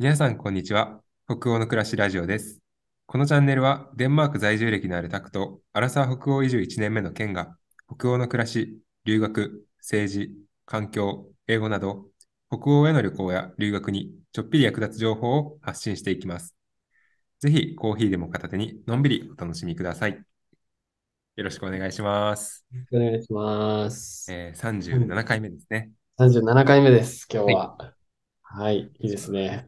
皆さん、こんにちは。北欧の暮らしラジオです。このチャンネルは、デンマーク在住歴のあるタクと、アラサー北欧移住1年目のケンが、北欧の暮らし、留学、政治、環境、英語など、北欧への旅行や留学にちょっぴり役立つ情報を発信していきます。ぜひ、コーヒーでも片手にのんびりお楽しみください。よろしくお願いします。お願いします。えー、37回目ですね。37回目です、今日は。はい、いいですね。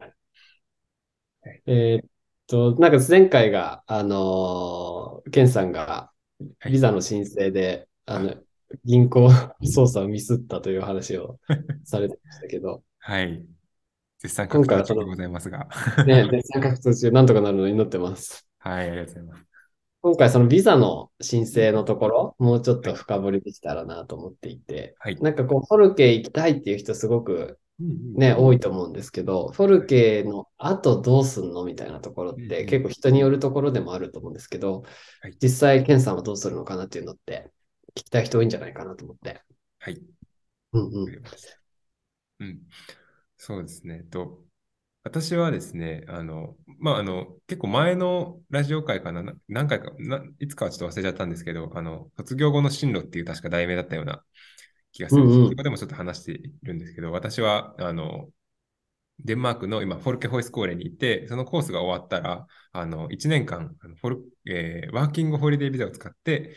えーっと、なんか前回が、あのーケンさんがはいビザの申請で、あの、銀行 操作をミスったという話を されてましたけど、はい。絶賛確今回はその認中でございますが。ね、で、参加途中なんとかなるのを祈ってます。はい、ありがとうございます。今回そのビザの申請のところ、もうちょっと深掘りできたらなと思っていて、はい。なんかこう、フォルケ行きたいっていう人すごくね、多いと思うんですけど、フォルケの後どうすんのみたいなところって結構人によるところでもあると思うんですけどはい、実際、ケンさんはどうするのかなっていうのって聞きたい人多いんじゃないかなと思って。はい。うんうん。うん。そうですね。と、私はですね、あの、まあ、あの、結構前のラジオ会かな、な何回か、ないつかはちょっと忘れちゃったんですけど、あの、卒業後の進路っていう確か題名だったような気がする。うんうん。そこでもちょっと話しているんですけど、私は、あの、デンマークの今、フォルケホイスコーレに行って、そのコースが終わったら、あの、1年間、あのフォルえーワーキングホリデービザを使って、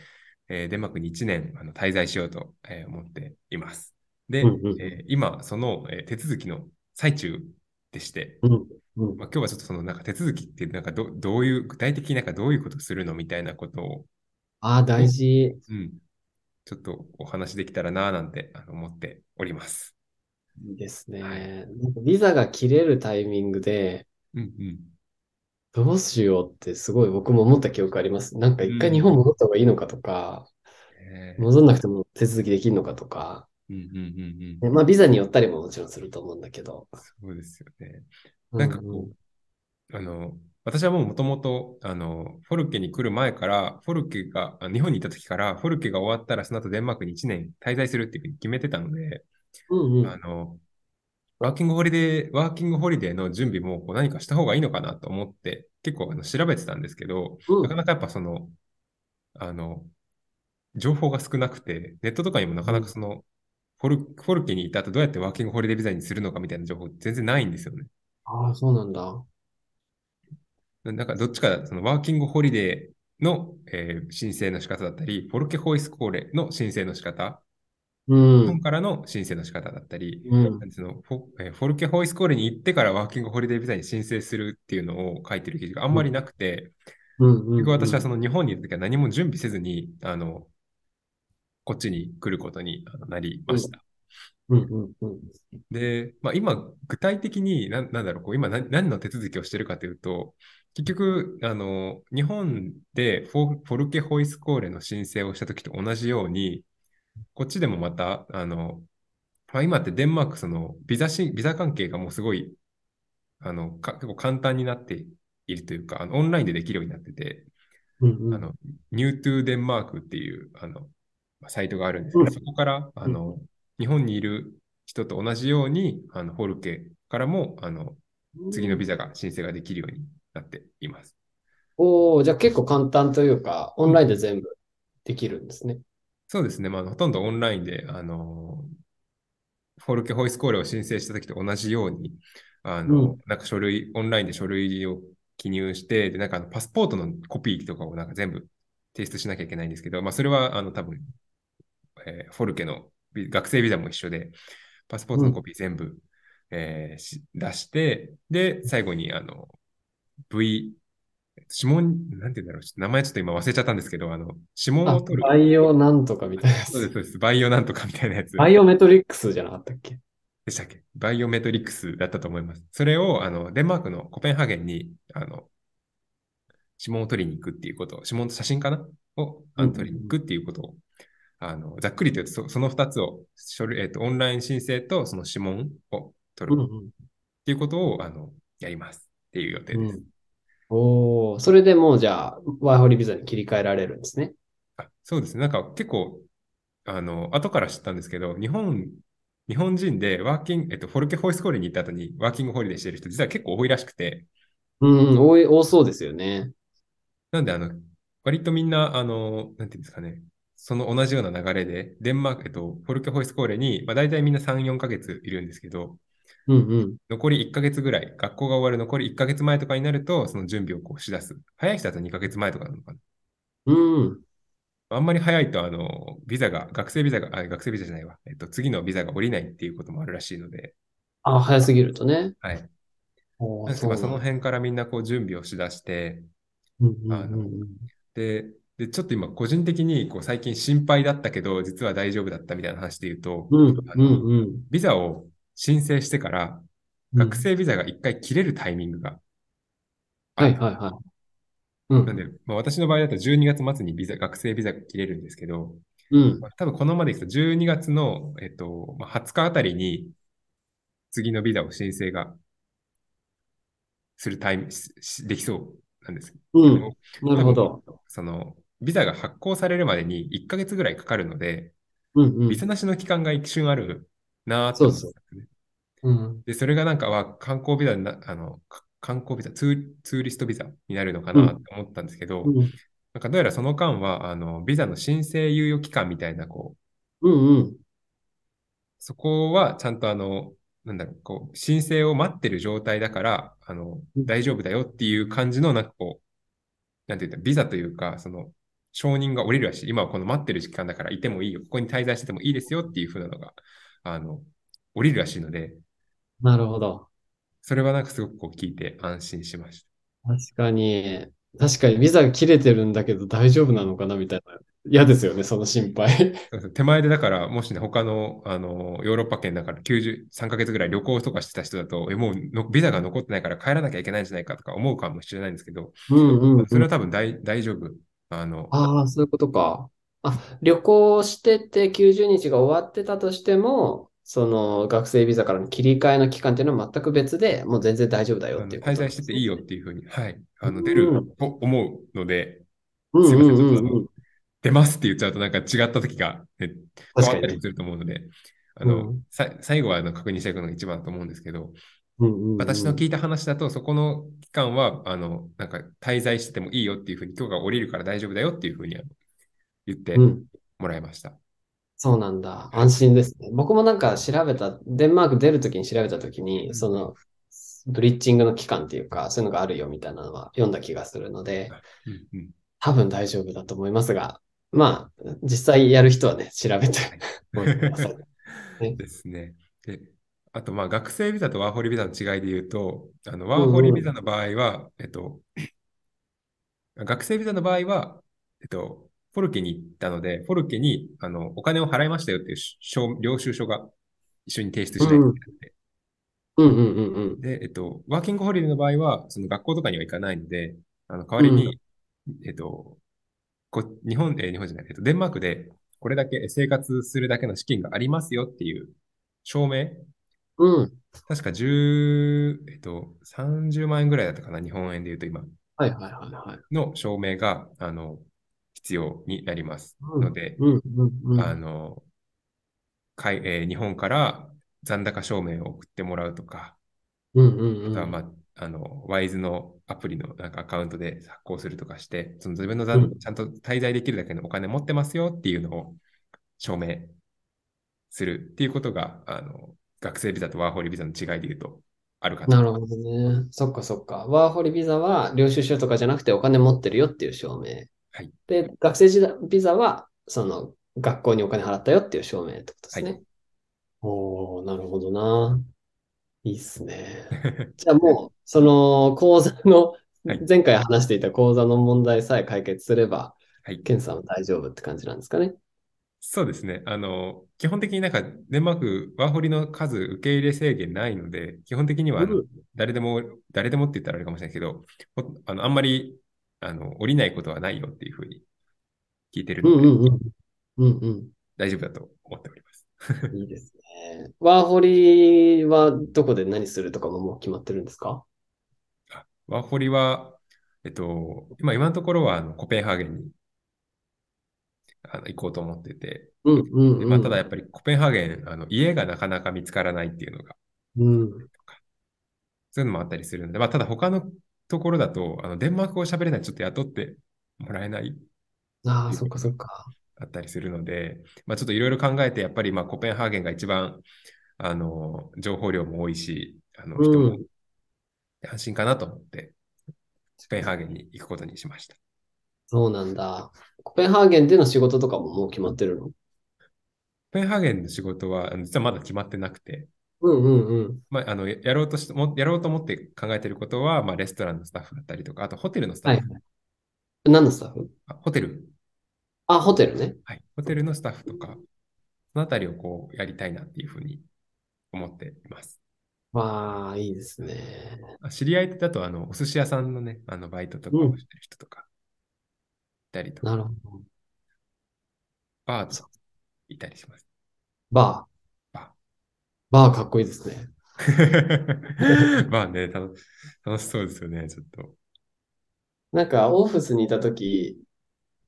えーデンマークに1年あの滞在しようと、えー思っています。で、うんうん。えー今、その、えー手続きの最中でして、うんうん。まあ、今日はちょっとそのなんか手続きってなんかどどういう、具体的になんかどういうことするのみたいなことを、ああ、大事。うん、ちょっとお話できたらなぁなんて思っております。いいですね。はいなんかビザが切れるタイミングで、うんうん。どうしようってすごい僕も思った記憶あります。なんか一回日本戻った方がいいのかとか、えー戻んなくても手続きできるのかとか、うんうんうんうん。でまあビザによったりももちろんすると思うんだけど。そうですよね。なんかこう、あの、私はもうもともと、あの、フォルケに来る前から、フォルケが、あ日本にいた時から、フォルケが終わったら、その後デンマークに1年滞在するっていうふうに決めてたので、うんうんあの、ワーキングホリデー、ワーキングホリデーの準備もこう何かした方がいいのかなと思って、結構あの調べてたんですけど、うんなかなかやっぱその、あの、情報が少なくて、ネットとかにもなかなかその、フォルフォルケにいた後どうやってワーキングホリデービザにするのかみたいな情報全然ないんですよね。ああ、そうなんだ。なんかどっちか、そのワーキングホリデーの、えー申請の仕方だったり、フォルケホイスコーレの申請の仕方、う日本ん。からの申請の仕方だったり、うん。そのフォえーフォルケホイスコーレに行ってからワーキングホリデービザに申請するっていうのを書いてる記事があんまりなくて、うん。うん。結局私はその日本にいるときは何も準備せずに、あの、こっちに来ることになりました。うん。うん。うん。で、まあ、今、具体的にな、なんだろう、こう今何、何の手続きをしてるかというと、結局、あの、日本でフォフォルケホイスコーレの申請をしたときと同じように、こっちでもまた、あの、まあ、今ってデンマーク、その、ビザし、ビザ関係がもうすごい、あの、か結構簡単になっているというか、あのオンラインでできるようになってて、うん。あの、New to Denmark っていう、あの、まあサイトがあるんですけど、うんそこから、あの、日本にいる人と同じように、あの、フォルケからも、あの、次のビザが申請ができるようになっています。おお、じゃあ結構簡単というか、オンラインで全部できるんですね。そうですね。まあ、ほとんどオンラインで、あの、フォルケホイスコーレを申請した時と同じように、あの、うんなんか書類、オンラインで書類を記入して、で、なんかあのパスポートのコピーとかをなんか全部提出しなきゃいけないんですけど、まあ、それは、あの、多分、えーフォルケのビ学生ビザも一緒で、パスポートのコピー全部、えーし出して、で、最後に、あの、V、指紋、なんて言うんだろう、名前ちょっと今忘れちゃったんですけど、あの、指紋あ、を取る。バイオなんとかみたいなやそうです、つ。そうです。バイオなんとかみたいなやつ biometrics じゃなかったっけ？でしたっけ？ biometrics だったと思います。それを、あの、デンマークのコペンハーゲンに、あの、指紋を取りに行くっていうことを、指紋と写真かな？を取りに行くっていうことを、あの、ざっくりと言うと、そその二つを、書類、えっと、オンライン申請とその指紋を取るっうんうん。ていうことを、あの、やりますっていう予定です。うん。おお、それでもうじゃあ、ワーホリビザに切り替えられるんですね？あそうですね。なんか結構、あの、後から知ったんですけど、日本日本人でワーキング、えっと、フォルケホイスコーレに行った後にワーキングホリデーしてる人、実は結構多いらしくて、うん、うん、多い、多そうですよね。なんで、あの、割とみんな、あの、なんていうんですかね、その同じような流れで、デンマーク、えっと、フォルケホイスコーレに、まあ、大体みんな3、4ヶ月いるんですけど、うん、うん。残り1ヶ月ぐらい、学校が終わる残り1ヶ月前とかになると、その準備をこうしだす。早い人だと2ヶ月前とかなのかな。うん。あんまり早いと、あの、ビザが、学生ビザが、あ、学生ビザじゃないわ。えっと、次のビザが降りないっていうこともあるらしいので、あ、早すぎるとね。はい。おそのう辺からみんなこう準備をしだして。で、で、ちょっと今個人的にこう最近心配だったけど、実は大丈夫だったみたいな話で言うと、うん、あのうん、うん。ビザを申請してから、学生ビザが一回切れるタイミングがはい、はい、はい。うんなんで、まあ、私の場合だと12月末にビザ、学生ビザが切れるんですけど、うん。まあ多分このままでいくと12月の、えっと、まあ、20日あたりに次のビザを申請がするタイム、ししできそうなんです。うん。もなるほど。その、ビザが発行されるまでに1ヶ月ぐらいかかるので、うん、うん。ビザなしの期間が一瞬あるなーって思ったね。うん。で、それがなんかは観光ビザにな、あの、か観光ビザ、ツー、ツーリストビザになるのかなって思ったんですけど、うん、なんかどうやらその間は、あの、ビザの申請猶予期間みたいな、こう、うん、うん。そこはちゃんとあの、なんだろう、こう、申請を待ってる状態だから、あの、うん大丈夫だよっていう感じの、なんかこう、なんて言ったら、ビザというか、その、承認が下りるらしい。今はこの待ってる時間だからいてもいいよ。ここに滞在しててもいいですよっていう風なのが、あの、降りるらしいので、なるほど。それはなんかすごくこう聞いて安心しました。確かに、確かにビザが切れてるんだけど大丈夫なのかなみたいな。嫌ですよね、その心配。手前でだから、もしね、他の、あの、ヨーロッパ圏だから93ヶ月ぐらい旅行とかしてた人だと、え、もうのビザが残ってないから帰らなきゃいけないんじゃないかとか思うかもしれないんですけど、うんうん、うん。それは多分大大丈夫。あの、ああ、そういうことか。あ、旅行してて90日が終わってたとしても、その学生ビザからの切り替えの期間っていうのは全く別で、もう全然大丈夫だよっていう滞在してていいよっていうふうに、はい、あのうん。出ると思うので、うんすいません、ちょっと。出ますって言っちゃうとなんか違った時が、ね、変わったりもすると思うので、あの、うん。さ最後はあの確認していくのが一番だと思うんですけど、うんうんうん。私の聞いた話だと、そこの期間は、あの、なんか滞在しててもいいよっていうふうに、許可が下りるから大丈夫だよっていうふうに言ってうんもらいました。そうなんだ。安心ですね。僕もなんか調べた、デンマーク出るときに調べたときに、その、ブリッジングの期間っていうか、そういうのがあるよみたいなのは読んだ気がするので、うんうん多分大丈夫だと思いますが、まあ、実際やる人はね、調べて ですね。で、あと、まあ、学生ビザとワーホリビザの違いで言うと、あの、ワーホリビザの場合は、えっと、学生ビザの場合は、えっと、フォルケに行ったので、フォルケに、あの、お金を払いましたよっていう証領収書が一緒に提出しないといけなくて、うんうんうんうん。で、えっと、ワーキングホリデーの場合は、その学校とかには行かないので、あの、代わりに、えっと、こ日本、えー日本じゃない、えっと、デンマークで、これだけ生活するだけの資金がありますよっていう証明、うん。確か10、えっと、30万円ぐらいだったかな、日本円で言うと今はいはいはいはい。の証明が、あの、必要になります。うんので。あの、かいえー日本から残高証明を送ってもらうとか、うんうんうん。あとは、まあ、あの、ワイズのアプリのなんかアカウントで発行するとかして、その自分の残、うんちゃんと滞在できるだけのお金持ってますよっていうのを証明するっていうことが、あの、学生ビザとワーホリビザの違いで言うとあるかとなるほどね。そっかそっか。ワーホリビザは領収書とかじゃなくてお金持ってるよっていう証明。はい。で、学生時代ビザは、その、学校にお金払ったよっていう証明ってことですね。はおー、なるほどな。いいっすね。じゃあもう、その講座のはい、前回話していた講座の問題さえ解決すれば、はい。ケンさんは大丈夫って感じなんですかね。そうですね。あの、基本的になんか、デンマーク、ワーホリの数受け入れ制限ないので、基本的にはあのうん誰でも、誰でもって言ったらあれかもしれないけど、ほあのあんまり、あの、降りないことはないよっていうふうに聞いてるので、うんうんうん。うんうん。大丈夫だと思っております。いいですね。ワーホリはどこで何するとかももう決まってるんですか？あワーホリは、えっと、今、今のところはあのコペンハーゲンにあの行こうと思ってて、うんうんうん。でまあ、ただやっぱりコペンハーゲン、あの家がなかなか見つからないっていうのが、うん。そういうのもあったりするので、まあ、ただ他のところだと、あのデンマーク語喋れないちょっと雇ってもらえないああ、そっかそっか。あったりするので、まあ、ちょっといろいろ考えて、やっぱりまあコペンハーゲンが一番あの情報量も多いし、あの人もうん。安心かなと思って、コペンハーゲンに行くことにしました。そうなんだ。コペンハーゲンでの仕事とかももう決まってるの？コペンハーゲンの仕事は実はまだ決まってなくて、うんうんうん。まあ、あのややろうとしてもやろうと思って考えていることは、まあ、レストランのスタッフだったりとか、あとホテルのスタッフ、はいはい。何のスタッフ？あホテル、あ、ホテルね。はい、ホテルのスタッフとか、そのあたりをこうやりたいなっていうふうに思っています。わあ、いいですね。あ知り合いだと、あの、お寿司屋さんのね、あの、バイトとかうんをしてる人とか、いたりとか、なるほど。バーとかいたりします。バー。ババーかっこいいですね。ー。まあね、楽楽しそうですよね、ちょっと。なんか、オフィスにいたとき、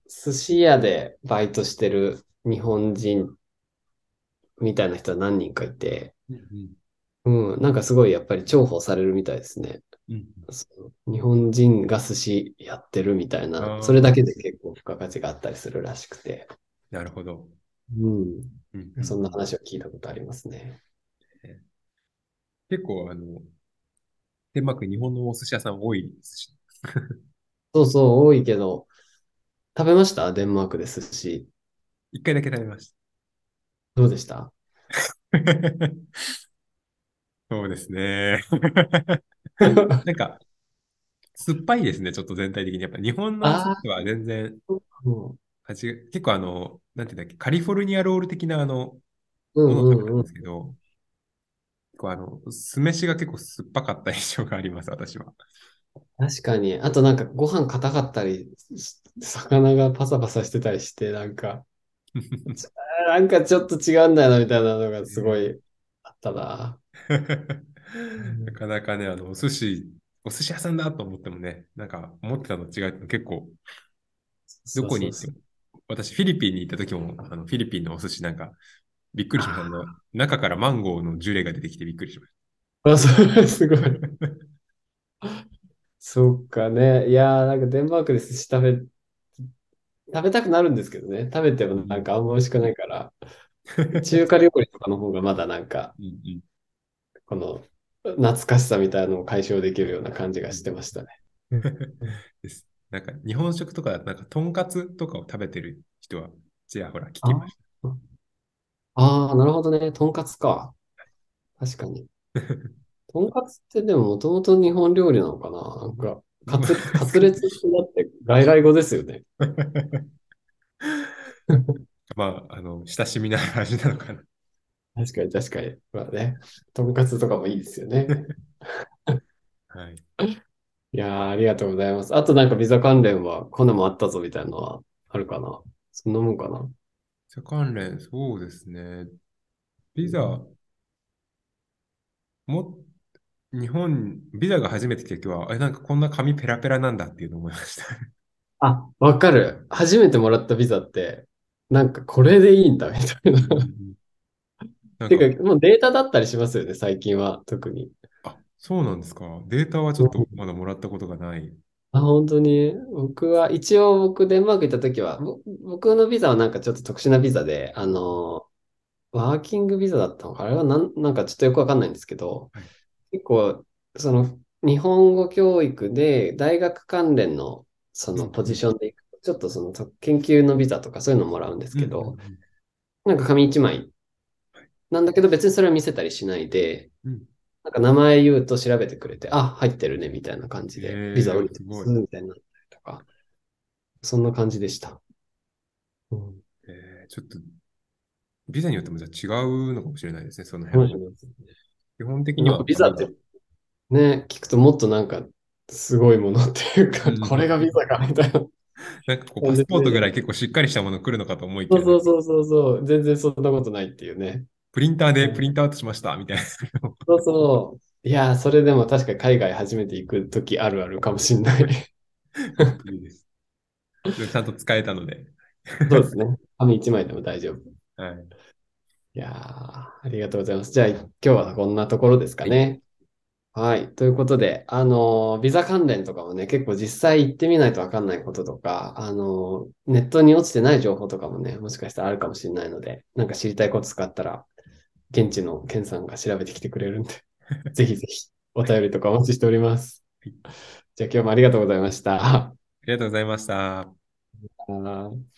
寿司屋でバイトしてる日本人みたいな人は何人かいて、うん、なんかすごいやっぱり重宝されるみたいですね。うん日本人が寿司やってるみたいあな、ーそれだけで結構付加価値があったりするらしくて、なるほど。うん、うんそんな話を聞いたことありますね。結構、あの、デンマーク日本のお寿司屋さん多いですし。そうそう、多いけど、食べました？デンマークで寿司。一回だけ食べましどうでした？た。そうですね。なんか、酸っぱいですね、ちょっと全体的に。やっぱ日本のお寿司は全然結構あの、なんていうんだっけ、カリフォルニアロール的なあの、うんものを食べたうんんですけど、結構あの、酢飯が結構酸っぱかった印象があります、私は。確かに。あとなんかご飯硬かったり、し魚がパサパサしてたりして、なんか、なんかちょっと違うんだよなみたいなのがすごいあったな。なかなかね、あの、お寿司、お寿司屋さんだと思ってもね、なんか思ってたのと違うって結構、どこに行ってそうも、私、フィリピンに行った時も、あのフィリピンのお寿司なんか、びっくりしました。中からマンゴーのジュレが出てきてびっくりしましそうあ、そう、すごい。た。そっかね。いやー、なんかデンマークで寿司食べ、食べたくなるんですけどね。食べてもなんかあんま美味しくないから、中華料理とかの方がまだなんか、うんうんこの懐かしさみたいなのを解消できるような感じがしてましたね。です。なんか日本食とか、なんかとんかつとかを食べてる人はちらほら聞きましああ、なるほどね。とんかつか。確かに。とんかつってでももともと日本料理なのかななんか、カツ、カツレツってだって外来語ですよね。た。まあ、あの、親しみのある味なのかな。確かに確かに。まあね。とんかつとかもいいですよね。はい。いやー、ありがとうございます。あとなんかビザ関連は、こんなもんあったぞみたいなのはあるかなそんなもんかな社関連、そうですね。ビザ、も、日本、ビザが初めて来た時は、え、なんかこんな紙ペラペラなんだっていうのを思いました。あ、わかる。初めてもらったビザって、なんかこれでいいんだみたいな。なんてか、か、もうデータだったりしますよね、最近は、特に。あ、そうなんですか。データはちょっとまだもらったことがない。あ、本当に。僕は、一応僕、デンマーク行った時は、ぼ僕のビザはなんかちょっと特殊なビザで、あの、ワーキングビザだったのか、あれはなん、なんかちょっとよくわかんないんですけどはい、結構、その、日本語教育で大学関連のそのポジションで行くと、ちょっとそのと研究のビザとかそういうのもらうんですけどうんうん、なんか紙一枚。なんだけど別にそれは見せたりしないで、うんなんか名前言うと調べてくれて、あ、入ってるねみたいな感じへで、ービザ降りてますみたいになったりとか、そんな感じでした。うんえーちょっと、ビザによってもじゃあ違うのかもしれないですね、その面辺は。基本的にはかビザって、ね、聞くともっとなんかすごいものっていうかうん、これがビザかみたいな。なんかこうパスポートぐらい結構しっかりしたもの来るのかと思いきや、そうそうそうそうそう、全然そんなことないっていうね。プリンターでプリントアウトしましたみたいな。そうそう。いやー、それでも確かに海外初めて行くときあるあるかもしんない。ちゃんと使えたので。そうですね。紙一枚でも大丈夫。はい。いやー、ありがとうございます。じゃあ、今日はこんなところですかはい。ね。はい。ということで、あのー、ビザ関連とかもね、結構実際行ってみないとわかんないこととか、あのー、ネットに落ちてない情報とかもね、もしかしたらあるかもしれないので、なんか知りたいこと使ったら、現地のケンさんが調べてきてくれるんで、ぜひぜひお便りとかお待ちしております。じゃあ今日もありがとうございました。ありがとうございました。